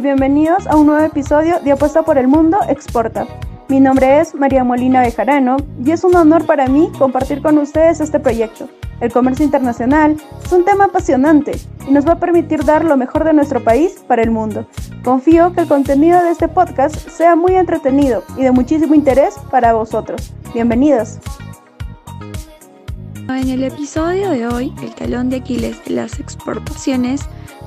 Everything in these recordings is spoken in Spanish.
bienvenidos a un nuevo episodio de Apuesta por el Mundo Exporta. Mi nombre es María Molina Bejarano y es un honor para mí compartir con ustedes este proyecto. El comercio internacional es un tema apasionante y nos va a permitir dar lo mejor de nuestro país para el mundo. Confío que el contenido de este podcast sea muy entretenido y de muchísimo interés para vosotros. Bienvenidos. En el episodio de hoy, el talón de Aquiles de las exportaciones,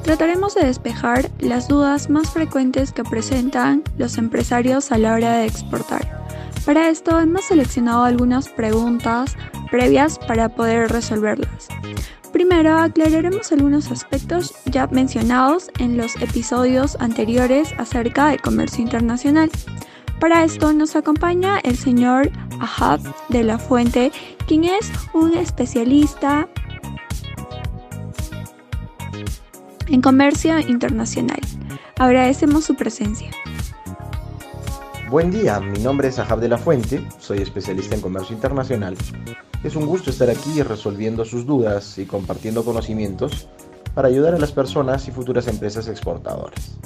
trataremos de despejar las dudas más frecuentes que presentan los empresarios a la hora de exportar. Para esto hemos seleccionado algunas preguntas previas para poder resolverlas. Primero aclararemos algunos aspectos ya mencionados en los episodios anteriores acerca del comercio internacional. Para esto nos acompaña el señor Ahab de la Fuente, quien es un especialista en comercio internacional. Agradecemos su presencia. Buen día, mi nombre es Ahab de la Fuente, soy especialista en comercio internacional. Es un gusto estar aquí resolviendo sus dudas y compartiendo conocimientos para ayudar a las personas y futuras empresas exportadoras.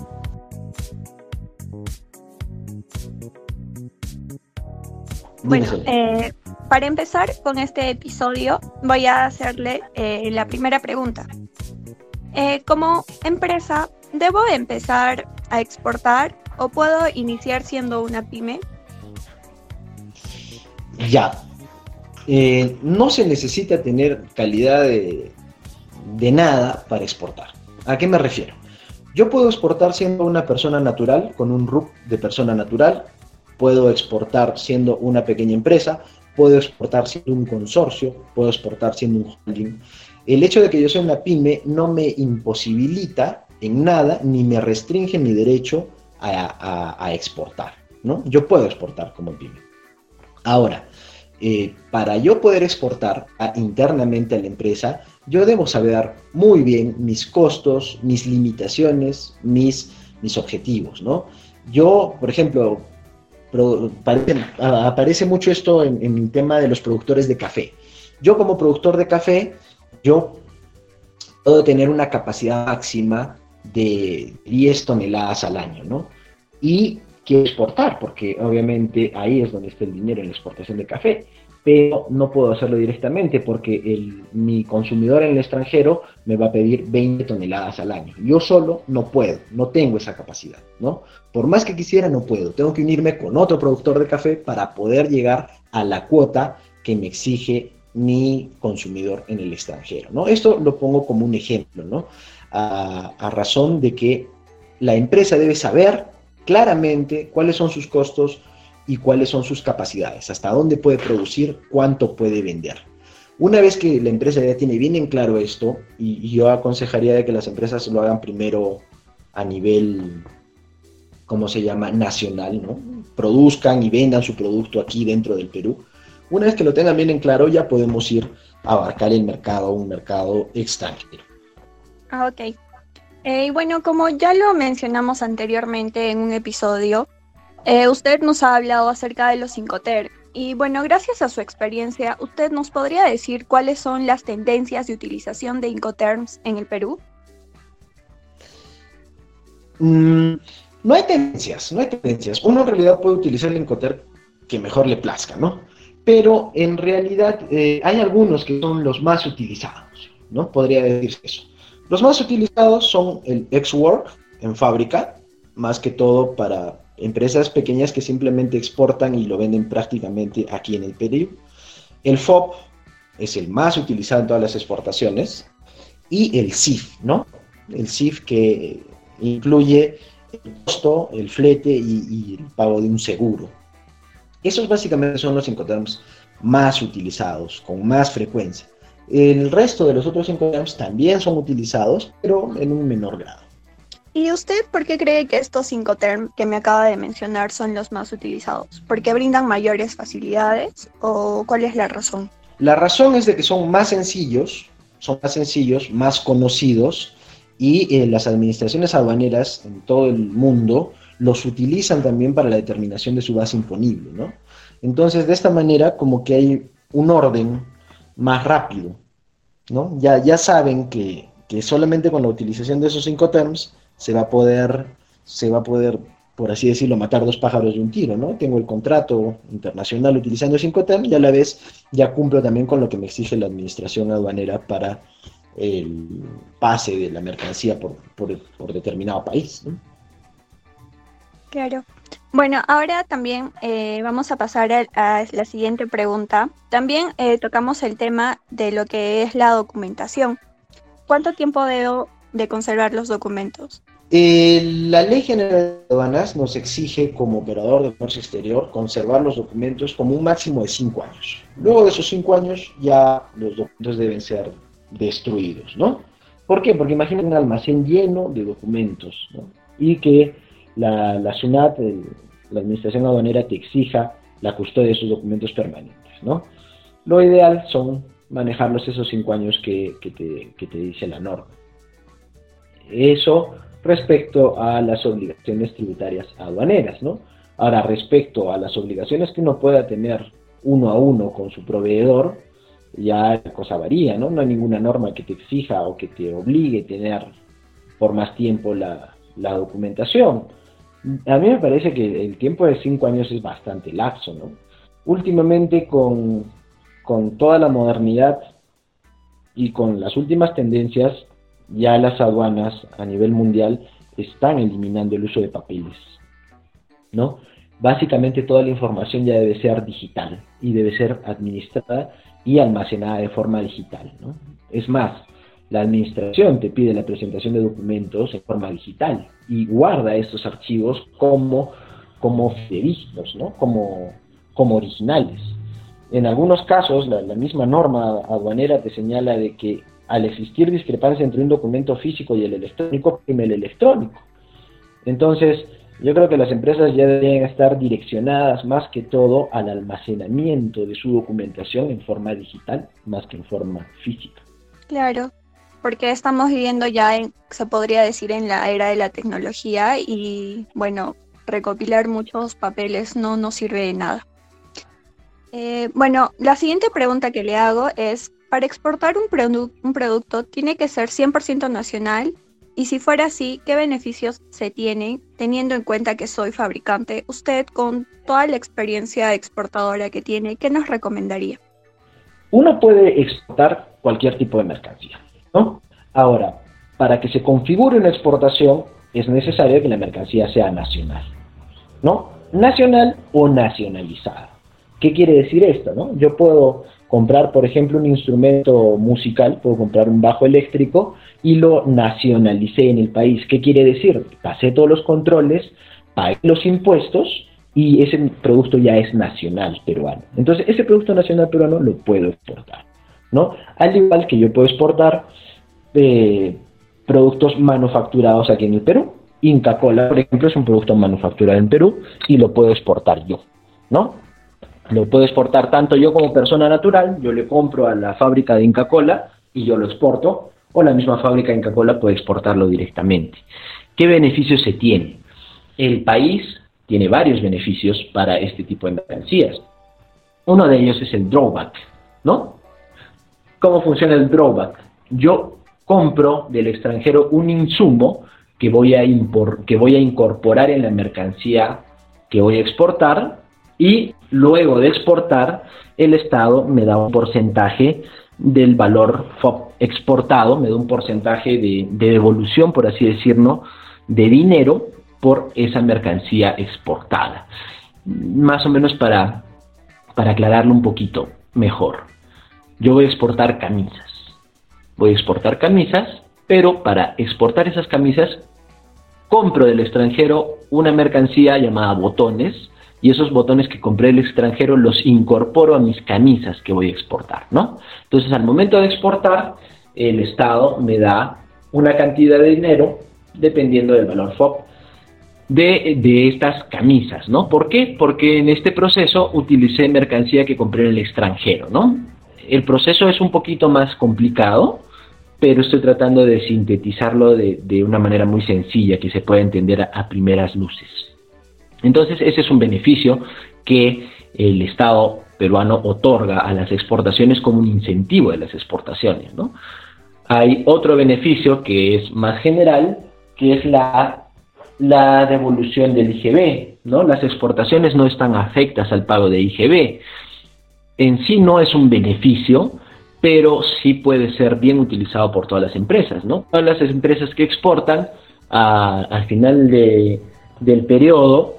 Bueno, eh, para empezar con este episodio voy a hacerle eh, la primera pregunta. Eh, como empresa, ¿debo empezar a exportar o puedo iniciar siendo una pyme? Ya. no se necesita tener calidad de, de nada para exportar. ¿A qué me refiero? Yo puedo exportar siendo una persona natural, con un RUP de persona natural, puedo exportar siendo una pequeña empresa, puedo exportar siendo un consorcio, puedo exportar siendo un holding. El hecho de que yo sea una pyme no me imposibilita en nada ni me restringe mi derecho a, exportar. ¿no? Yo puedo exportar como pyme. Ahora, eh, para yo poder exportar internamente a la empresa, yo debo saber muy bien mis costos, mis limitaciones, mis, objetivos. ¿no? Yo, por ejemplo, aparece mucho esto en, el tema de los productores de café. Yo como productor de café, yo puedo tener una capacidad máxima de 10 toneladas al año, ¿no? Y quiero exportar, porque obviamente ahí es donde está el dinero en la exportación de café pero no puedo hacerlo directamente porque mi consumidor en el extranjero me va a pedir 20 toneladas al año. Yo solo no puedo, no tengo esa capacidad, ¿no? Por más que quisiera, no puedo. Tengo que unirme con otro productor de café para poder llegar a la cuota que me exige mi consumidor en el extranjero, ¿no? Esto lo pongo como un ejemplo, ¿no? A, razón de que la empresa debe saber claramente cuáles son sus costos, y cuáles son sus capacidades, hasta dónde puede producir, cuánto puede vender. Una vez que la empresa ya tiene bien en claro esto, y, yo aconsejaría de que las empresas lo hagan primero a nivel, ¿cómo se llama?, nacional, ¿no? Produzcan y vendan su producto aquí dentro del Perú. Una vez que lo tengan bien en claro, ya podemos ir a abarcar el mercado, un mercado extranjero. Ah, ok. Eh, y bueno, como ya lo mencionamos anteriormente en un episodio, eh, usted nos ha hablado acerca de los Incoterm y bueno, gracias a su experiencia, ¿usted nos podría decir cuáles son las tendencias de utilización de Incoterms en el Perú? Mm, no hay tendencias, no hay tendencias. Uno en realidad puede utilizar el Incoterm que mejor le plazca, ¿no? Pero en realidad eh, hay algunos que son los más utilizados, ¿no? Podría decirse eso. Los más utilizados son el X-Work en fábrica, más que todo para empresas pequeñas que simplemente exportan y lo venden prácticamente aquí en el Perú. El FOB es el más utilizado en todas las exportaciones y el CIF, ¿no? El CIF que incluye el costo, el flete y, el pago de un seguro. Esos básicamente son los Incoterms más utilizados, con más frecuencia. El resto de los otros Incoterms también son utilizados, pero en un menor grado. ¿Y usted por qué cree que estos cinco term que me acaba de mencionar son los más utilizados? ¿Por qué brindan mayores facilidades o cuál es la razón? La razón es de que son más sencillos, son más sencillos, más conocidos y eh, las administraciones aduaneras en todo el mundo los utilizan también para la determinación de su base imponible, ¿no? Entonces, de esta manera, como que hay un orden más rápido, ¿no? Ya, ya saben que, que solamente con la utilización de esos cinco terms se va a poder se va a poder, por así decirlo, matar dos pájaros de un tiro, ¿no? Tengo el contrato internacional utilizando 5TEM y a la vez ya cumplo también con lo que me exige la administración aduanera para el pase de la mercancía por, por, determinado país. ¿no? Claro. Bueno, ahora también eh, vamos a pasar a, la siguiente pregunta. También eh, tocamos el tema de lo que es la documentación. ¿Cuánto tiempo debo de conservar los documentos? Eh, la Ley General de Aduanas nos exige como operador de comercio exterior conservar los documentos como un máximo de cinco años. Luego de esos cinco años ya los documentos deben ser destruidos, ¿no? ¿Por qué? Porque imaginen un almacén lleno de documentos. Y que la, la SUNAT, la Administración Aduanera, te exija la custodia de esos documentos permanentes, ¿no? Lo ideal son manejarlos esos cinco años que, te, que te dice la norma. Eso respecto a las obligaciones tributarias aduaneras, ¿no? Ahora, respecto a las obligaciones que uno pueda tener uno a uno con su proveedor, ya la cosa varía, ¿no? No hay ninguna norma que te exija o que te obligue a tener por más tiempo la, documentación. A mí me parece que el tiempo de cinco años es bastante laxo, ¿no? Últimamente con, con toda la modernidad y con las últimas tendencias, ya las aduanas a nivel mundial están eliminando el uso de papeles, ¿no? Básicamente toda la información ya debe ser digital y debe ser administrada y almacenada de forma digital. ¿no? Es más, la administración te pide la presentación de documentos en forma digital y guarda estos archivos como, como ¿no? como, como originales. En algunos casos, la, misma norma aduanera te señala de que al existir discrepancia entre un documento físico y el electrónico, prime el electrónico. Entonces, yo creo que las empresas ya deberían estar direccionadas más que todo al almacenamiento de su documentación en forma digital más que en forma física. Claro, porque estamos viviendo ya, en, se podría decir, en la era de la tecnología y bueno, recopilar muchos papeles no nos sirve de nada. Eh, bueno, la siguiente pregunta que le hago es, para exportar un, un producto tiene que ser 100% nacional y si fuera así, ¿qué beneficios se tienen teniendo en cuenta que soy fabricante? Usted, con toda la experiencia exportadora que tiene, ¿qué nos recomendaría? Uno puede exportar cualquier tipo de mercancía, ¿no? Ahora, para que se configure una exportación, es necesario que la mercancía sea nacional, ¿no? Nacional o nacionalizada. ¿Qué quiere decir esto, no? Yo puedo comprar, por ejemplo, un instrumento musical, puedo comprar un bajo eléctrico y lo nacionalicé en el país. ¿Qué quiere decir? Pasé todos los controles, pagué los impuestos y ese producto ya es nacional peruano. Entonces, ese producto nacional peruano lo puedo exportar, ¿no? Al igual que yo puedo exportar eh, productos manufacturados aquí en el Perú. Inca Cola, por ejemplo, es un producto manufacturado en Perú y lo puedo exportar yo, ¿no? Lo puedo exportar tanto yo como persona natural, yo le compro a la fábrica de Inca Cola y yo lo exporto, o la misma fábrica de Inca Cola puede exportarlo directamente. ¿Qué beneficios se tiene? El país tiene varios beneficios para este tipo de mercancías. Uno de ellos es el drawback, ¿no? ¿Cómo funciona el drawback? Yo compro del extranjero un insumo que voy a, que voy a incorporar en la mercancía que voy a exportar y luego de exportar, el Estado me da un porcentaje del valor exportado, me da un porcentaje de, devolución, por así decirlo, de dinero por esa mercancía exportada. Más o menos para, para aclararlo un poquito mejor. Yo voy a exportar camisas. Voy a exportar camisas, pero para exportar esas camisas compro del extranjero una mercancía llamada botones, y esos botones que compré del extranjero los incorporo a mis camisas que voy a exportar, ¿no? Entonces, al momento de exportar, el Estado me da una cantidad de dinero dependiendo del valor FOB de, de, estas camisas, ¿no? ¿Por qué? Porque en este proceso utilicé mercancía que compré en el extranjero, ¿no? El proceso es un poquito más complicado, pero estoy tratando de sintetizarlo de, de una manera muy sencilla que se pueda entender a primeras luces. Entonces, ese es un beneficio que el Estado peruano otorga a las exportaciones como un incentivo de las exportaciones. Hay otro beneficio que es más general, que es la, la devolución del IGB, ¿no? Las exportaciones no están afectas al pago de IGB. En sí no es un beneficio, pero sí puede ser bien utilizado por todas las empresas, ¿no? Todas las empresas que exportan al final del periodo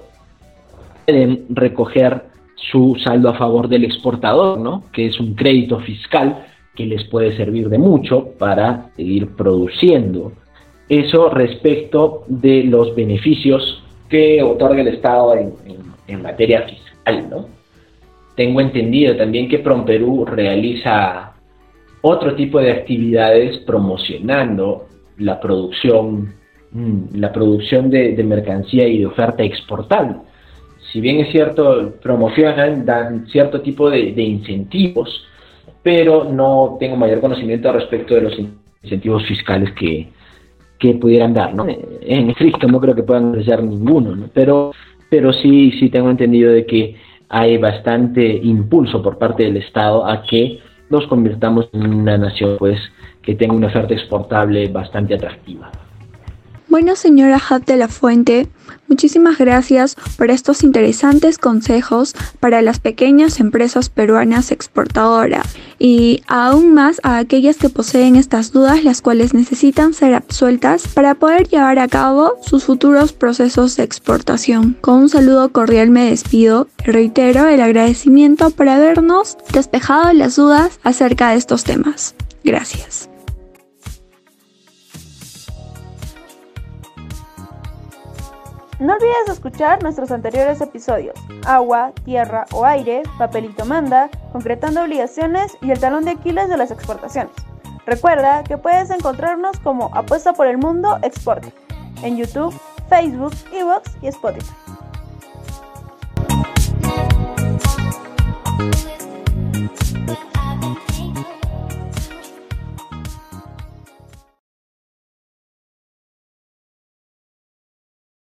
pueden recoger su saldo a favor del exportador, ¿no? Que es un crédito fiscal que les puede servir de mucho para seguir produciendo. Eso respecto de los beneficios que otorga el Estado en, en materia fiscal, ¿no? Tengo entendido también que Promperú realiza otro tipo de actividades promocionando la producción, mm, la producción de, mercancía y de oferta exportable. Si bien es cierto, promocionan, dan cierto tipo de, incentivos, pero no tengo mayor conocimiento respecto de los incentivos fiscales que, pudieran dar, ¿no? En estricto no creo que puedan ofrecer ninguno, pero, pero sí, sí tengo entendido de que hay bastante impulso por parte del Estado a que nos convirtamos en una nación pues que tenga una oferta exportable bastante atractiva. Bueno, señora Hat de la Fuente, muchísimas gracias por estos interesantes consejos para las pequeñas empresas peruanas exportadoras y aún más a aquellas que poseen estas dudas, las cuales necesitan ser absueltas para poder llevar a cabo sus futuros procesos de exportación. Con un saludo cordial me despido y reitero el agradecimiento por habernos despejado las dudas acerca de estos temas. Gracias. No olvides escuchar nuestros anteriores episodios, agua, tierra o aire, papelito manda, concretando obligaciones y el talón de Aquiles de las exportaciones. Recuerda que puedes encontrarnos como Apuesta por el Mundo Exporta en YouTube, Facebook, Evox y Spotify.